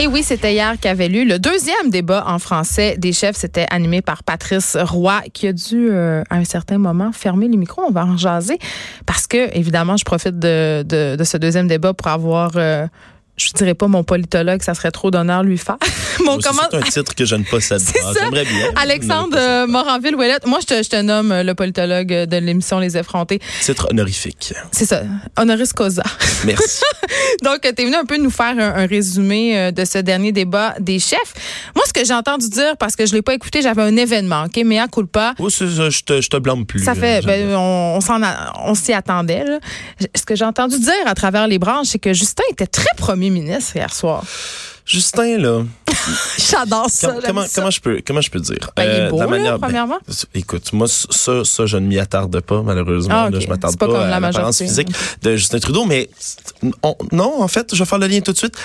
Et oui, c'était hier qu'avait lu le deuxième débat en français des chefs. C'était animé par Patrice Roy, qui a dû, euh, à un certain moment, fermer les micros. On va en jaser parce que, évidemment, je profite de, ce deuxième débat pour avoir euh, je dirais pas mon politologue, ça serait trop d'honneur lui faire. mon comment... C'est un titre que je ne possède pas. J'aimerais bien. Alexandre euh, Moranville-Ouellette. Moi, je te, je te, nomme euh, le politologue de l'émission Les Effrontés. Titre honorifique. C'est ça. Honoris causa. Merci. Donc, tu es venu un peu nous faire un, résumé euh, de ce dernier débat des chefs. Moi, ce que j'ai entendu dire, parce que je l'ai pas écouté, j'avais un événement, OK? Mais à culpa. Oh, ça, je te, je te blâme plus. Ça fait, ben, on, on s'y attendait. Là. Ce que j'ai entendu dire à travers les branches, c'est que Justin était très premier ministre hier soir? Justin, là. J'adore ça. Comment, comment, je peux, comment je peux dire? Ben, il est euh, beau, manière, ben, premièrement. écoute, moi, ça, ça, je ne m'y attarde pas, malheureusement. Ah, je m'attarde pas, pas à l'apparence physique de Justin Trudeau, mais non, en fait, je vais faire le lien tout de suite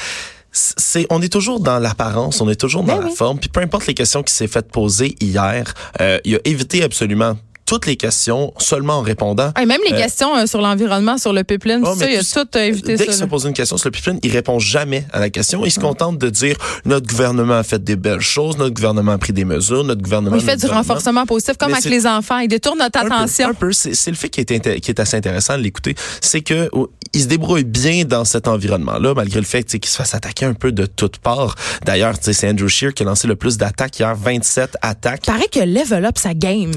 c'est on est toujours dans l'apparence, on est toujours dans ben la forme. Puis peu importe les questions qui s'est faites poser hier, euh, il a évité absolument toutes les questions seulement en répondant. Et même les euh, questions euh, sur l'environnement, sur le pipeline, oh, ça, il a tout évité dès qu'il se pose une question sur le pipeline, il répond jamais à la question. Il se contente de dire notre gouvernement a fait des belles choses, notre gouvernement a pris des mesures, notre gouvernement. il fait du renforcement positif, comme avec les enfants. Il détourne notre attention. un peu, c'est le fait qui est, qui est assez intéressant de l'écouter, c'est que oh, il se débrouille bien dans cet environnement-là, malgré le fait qu'il se fasse attaquer un peu de toutes parts. D'ailleurs, c'est Andrew Shear qui a lancé le plus d'attaques hier, 27 attaques. Paraît que level up sa game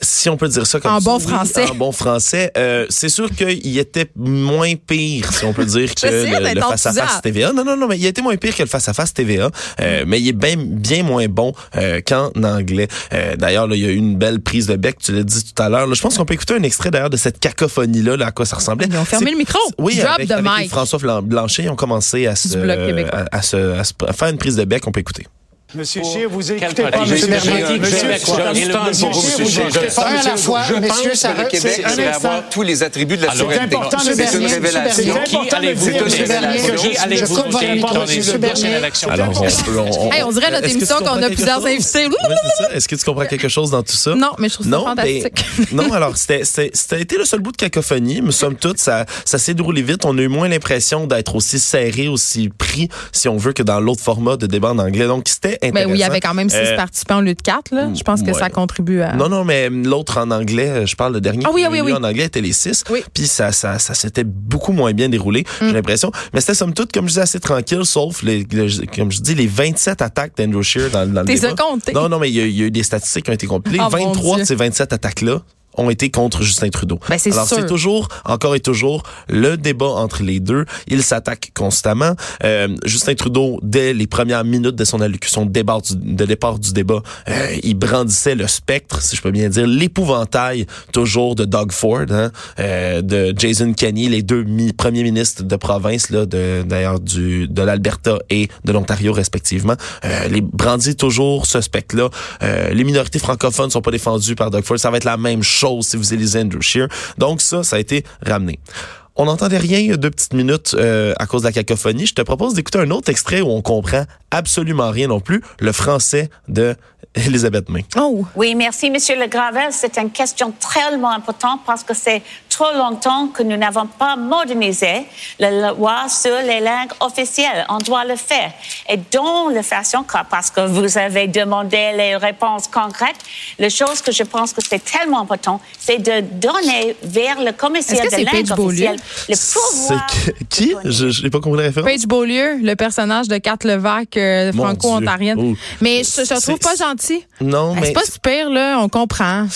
si on peut dire ça comme en ça. Bon français. en bon français. Euh, c'est sûr qu'il était moins pire, si on peut dire, que le, face-à-face TVA. Non, non, non, mais il était moins pire que le face-à-face TVA. Euh, mais il est bien, bien moins bon euh, qu'en anglais. Euh, d'ailleurs, il y a eu une belle prise de bec, tu l'as dit tout à l'heure. Je pense qu'on peut écouter un extrait d'ailleurs de cette cacophonie-là, là, à quoi ça ressemblait. Ils ont fermé le micro. Oui, Drop avec, avec François Blanchet, ils ont commencé à se, à, se, à se faire une prise de bec. On peut écouter. Monsieur Chier, vous écoutez pas Monsieur Bernier. Monsieur Chier, vous écoutez pas à la fois. Monsieur Sarah, c'est un avoir tous les attributs de la souveraineté. C'est une révélation. Les prochaines élections? Alors, on dirait notre émission qu'on a plusieurs invités. Est-ce que tu comprends quelque chose dans tout ça? Non, mais je trouve ça fantastique. Non, alors, c'était été le seul bout de cacophonie, mais somme toute, ça s'est déroulé vite. On a eu moins l'impression d'être aussi serré, aussi pris, si on veut, que dans l'autre format de débat en anglais. Donc, c'était ben oui, il y avait quand même six euh, participants au lieu de quatre. Là. Je pense que ça contribue à. Non, non, mais l'autre en anglais, je parle le dernier. Ah oui, oui, oui. En anglais était les six. Puis ça, ça, ça s'était beaucoup moins bien déroulé, j'ai mm. l'impression. Mais c'était somme toute, comme je disais, assez tranquille, sauf les, comme je dis, les 27 attaques d'Andrew Shear dans, dans le débat. Non, non, mais il y, a, eu des statistiques qui ont été compilées. 23 ah, de ces 27 attaques-là ont été contre Justin Trudeau. Ben, Alors c'est toujours, encore et toujours, le débat entre les deux. Ils s'attaquent constamment. Euh, Justin Trudeau, dès les premières minutes de son allocution de départ du, de départ du débat, euh, il brandissait le spectre, si je peux bien dire, l'épouvantail toujours de Doug Ford, hein, euh, de Jason Kenney, les deux premiers ministres de province, là, de, d'ailleurs du de l'Alberta et de l'Ontario respectivement. Euh, les brandit toujours ce spectre-là. Euh, les minorités francophones sont pas défendues par Doug Ford. Ça va être la même chose si vous élisez Andrew Shear. Donc ça, ça a été ramené. On n'entendait rien deux petites minutes euh, à cause de la cacophonie. Je te propose d'écouter un autre extrait où on comprend absolument rien non plus, le français de Elisabeth May. Oh. Oui, merci, Monsieur Le Gravel. C'est une question tellement importante parce que c'est trop longtemps que nous n'avons pas modernisé la loi sur les langues officielles. On doit le faire. Et dans le façon, parce que vous avez demandé les réponses concrètes, la chose que je pense que c'est tellement important, c'est de donner vers le commissaire de langue officielle le pouvoir. C'est qui? Je n'ai pas compris la référence. Paige Beaulieu, le personnage de Kat Levac, euh, franco-ontarienne. Mais je, je trouve pas gentil. Non, mais. C'est pas super, là. On comprend.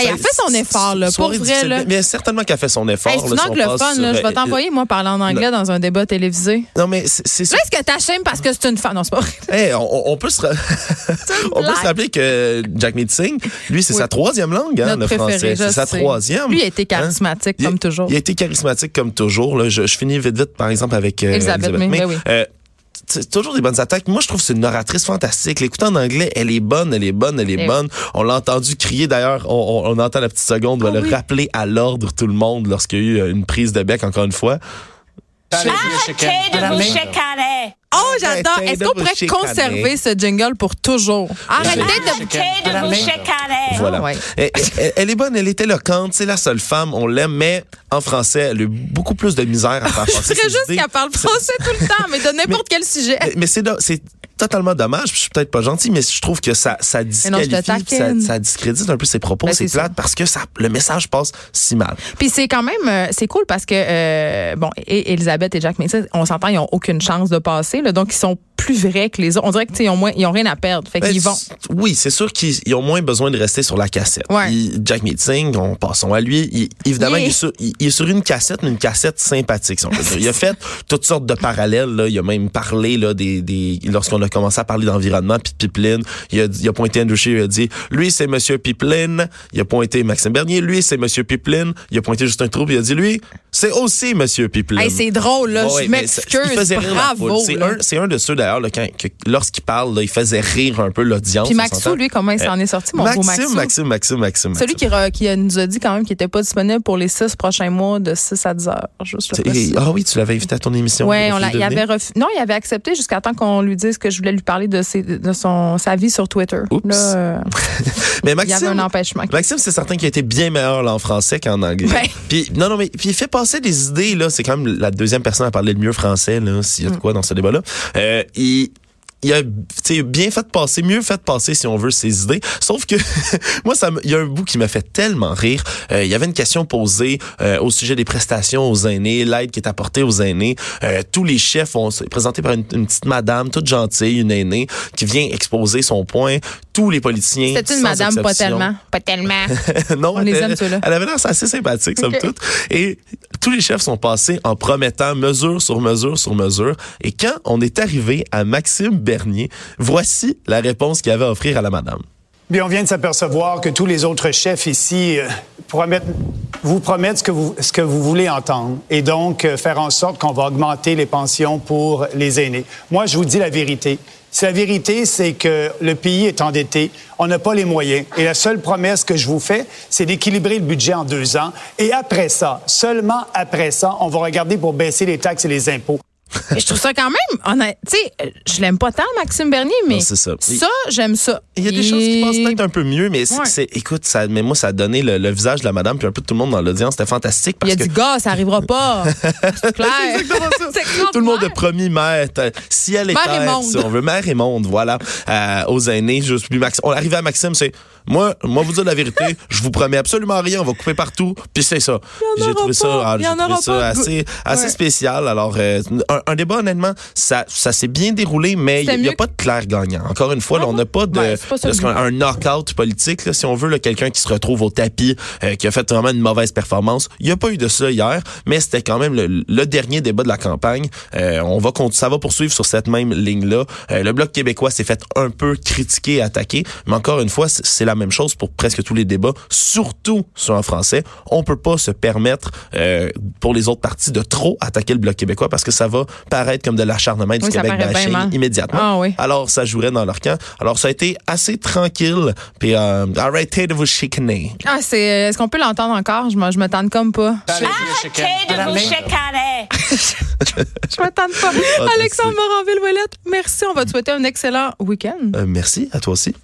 Elle a fait son effort, là. Pour vrai, là. Mais certainement qu'elle a fait son effort. c'est une anglophone, là. Je vais t'envoyer, moi, parler en anglais dans un débat télévisé. Non, mais c'est. Là, est-ce que t'achèmes parce que c'est une femme? Non, c'est pas vrai. on, peut se, on peut se rappeler que Jack Singh, lui, c'est sa troisième langue, hein, le français. C'est sa troisième. Lui, il a été hein? charismatique, comme toujours. Il a été charismatique, comme toujours. Je, finis vite, vite, par exemple, avec euh, Elisabeth, euh, c'est toujours des bonnes attaques. Moi, je trouve que c'est une oratrice fantastique. L'écouter en anglais, elle est bonne, elle est bonne, elle est eh bonne. On l'a entendu crier d'ailleurs. On, on, entend la petite seconde, on va ah le rappeler à l'ordre tout le monde lorsqu'il y a eu une prise de bec, encore une fois. Arrêtez de vous chicaner. Oh, j'adore. Est-ce qu'on pourrait conserver ce jingle pour toujours? Arrêtez de, vous chicaner. Voilà. Elle, est bonne, elle est éloquente, c'est la seule femme, on l'aime, mais en français, elle a eu beaucoup plus de misère à faire. Je serais juste qu'elle parle français tout le temps, mais de n'importe quel sujet. Mais c'est totalement dommage. Je suis peut-être pas gentil, mais je trouve que ça, ça disqualifie, ça, ça, discrédite un peu ses propos. Ben, c'est plate parce que ça, le message passe si mal. Puis c'est quand même, euh, c'est cool parce que euh, bon, et Elisabeth et Jack Mason, on s'entend, ils ont aucune chance de passer. Là, donc ils sont plus vrais que les autres. On dirait qu'ils ont moins, ils ont rien à perdre. Fait qu'ils ben, vont. Oui, c'est sûr qu'ils ont moins besoin de rester sur la cassette. Jack Meeting, on passons à lui. évidemment, il, est sur, il, est sur, une cassette, mais une cassette sympathique. Si on peut dire. Il a fait toutes sortes de parallèles. Là. Il a même parlé là des, des lorsqu'on a commencé à parler d'environnement puis de pipeline. Il a, il a pointé Andrew il a dit lui c'est Monsieur Pipeline. Il a pointé Maxime Bernier. Lui c'est Monsieur Pipeline. Il a pointé Justin Troupe. Il a dit lui c'est aussi Monsieur Pipeline. Hey, c'est drôle là. je m'excuse. Bravo. C'est un, un de ceux d'ailleurs lorsqu'il parle, il faisait rire un peu l'audience. Puis Maxou, lui, comment il s'en est sorti, mon Maxime, beau Maxou? Maxime, Maxime, Maxime. Celui qui, qui, nous a dit quand même qu'il n'était pas disponible pour les six prochains mois de 6 à 10 heures. Juste ah oui, tu l'avais invité à ton émission. Oui, il avait non, il avait accepté jusqu'à temps qu'on lui dise que je voulais lui parler de, ses, de son, sa vie sur Twitter. Là, euh, mais Maxime, il y avait un empêchement. Maxime, c'est certain qu'il a été bien meilleur en français qu'en anglais. Ben. Puis, non, non, mais puis il fait passer des idées, là. C'est quand même la deuxième personne à parler le mieux français, là, s'il y a de mm. quoi dans ce débat-là. Euh, il il a bien fait passer, mieux fait passer si on veut ses idées. Sauf que moi, ça, il y a un bout qui m'a fait tellement rire. Euh, il y avait une question posée euh, au sujet des prestations aux aînés, l'aide qui est apportée aux aînés. Euh, tous les chefs ont présenté par une, petite madame toute gentille, une aînée, qui vient exposer son point. Tous les politiciens. C'est une madame pas tellement, pas tellement. non, on les aime elle, elle avait l'air assez sympathique, somme toute. Et tous les chefs sont passés en promettant mesure sur mesure sur mesure. Et quand on est arrivé à Maxime Voici la réponse qu'il avait à offrir à la madame. Bien, on vient de s'apercevoir que tous les autres chefs ici euh, promettent, vous promettent ce que vous, ce que vous voulez entendre et donc euh, faire en sorte qu'on va augmenter les pensions pour les aînés. Moi, je vous dis la vérité. La vérité, c'est que le pays est endetté, on n'a pas les moyens. Et la seule promesse que je vous fais, c'est d'équilibrer le budget en deux ans. Et après ça, seulement après ça, on va regarder pour baisser les taxes et les impôts je trouve ça quand même, tu sais, je l'aime pas tant, Maxime Bernier, mais ça, j'aime ça. Il y a des choses qui passent peut-être un peu mieux, mais c'est, écoute, ça, mais moi, ça a donné le, visage de la madame puis un peu tout le monde dans l'audience. C'était fantastique. Parce il y a du gars, ça arrivera pas. c'est clair. tout le monde a promis mère. Si elle est mère si on veut, mère et monde, voilà, euh, aux aînés. Je suis Maxime. On arrive à Maxime, c'est moi, moi vous dire la vérité, je vous promets absolument rien, on va couper partout, puis c'est ça. J'ai trouvé ça, ah, j'ai trouvé ça assez, assez spécial. Alors, euh, un, débat honnêtement, ça, ça s'est bien déroulé, mais il n'y a, pas de clair gagnant. Encore une fois, là, on n'a pas de, un knockout politique, là, si on veut, quelqu'un qui se retrouve au tapis, euh, qui a fait vraiment une mauvaise performance. Il n'y a pas eu de ça hier, mais c'était quand même le, dernier débat de la campagne. Euh, on va ça va poursuivre sur cette même ligne-là. le bloc québécois s'est fait un peu critiquer, attaquer, mais encore une fois, c'est la même chose pour presque tous les débats, surtout sur un français. On peut pas se permettre euh, pour les autres partis de trop attaquer le bloc québécois parce que ça va paraître comme de l'acharnement du Québec bashing immédiatement. Ah, oui. Alors ça jouerait dans leur camp. Alors ça a été assez tranquille. Puis euh, arrêtez de vous chicaner. Ah c'est est-ce qu'on peut l'entendre encore? Je me je me tente comme pas. Arrêtez de vous chicaner. je me tente pas. Ah, Alexandre Moranville-Ouellette, merci. On va te souhaiter un excellent week-end. Euh, merci à toi aussi.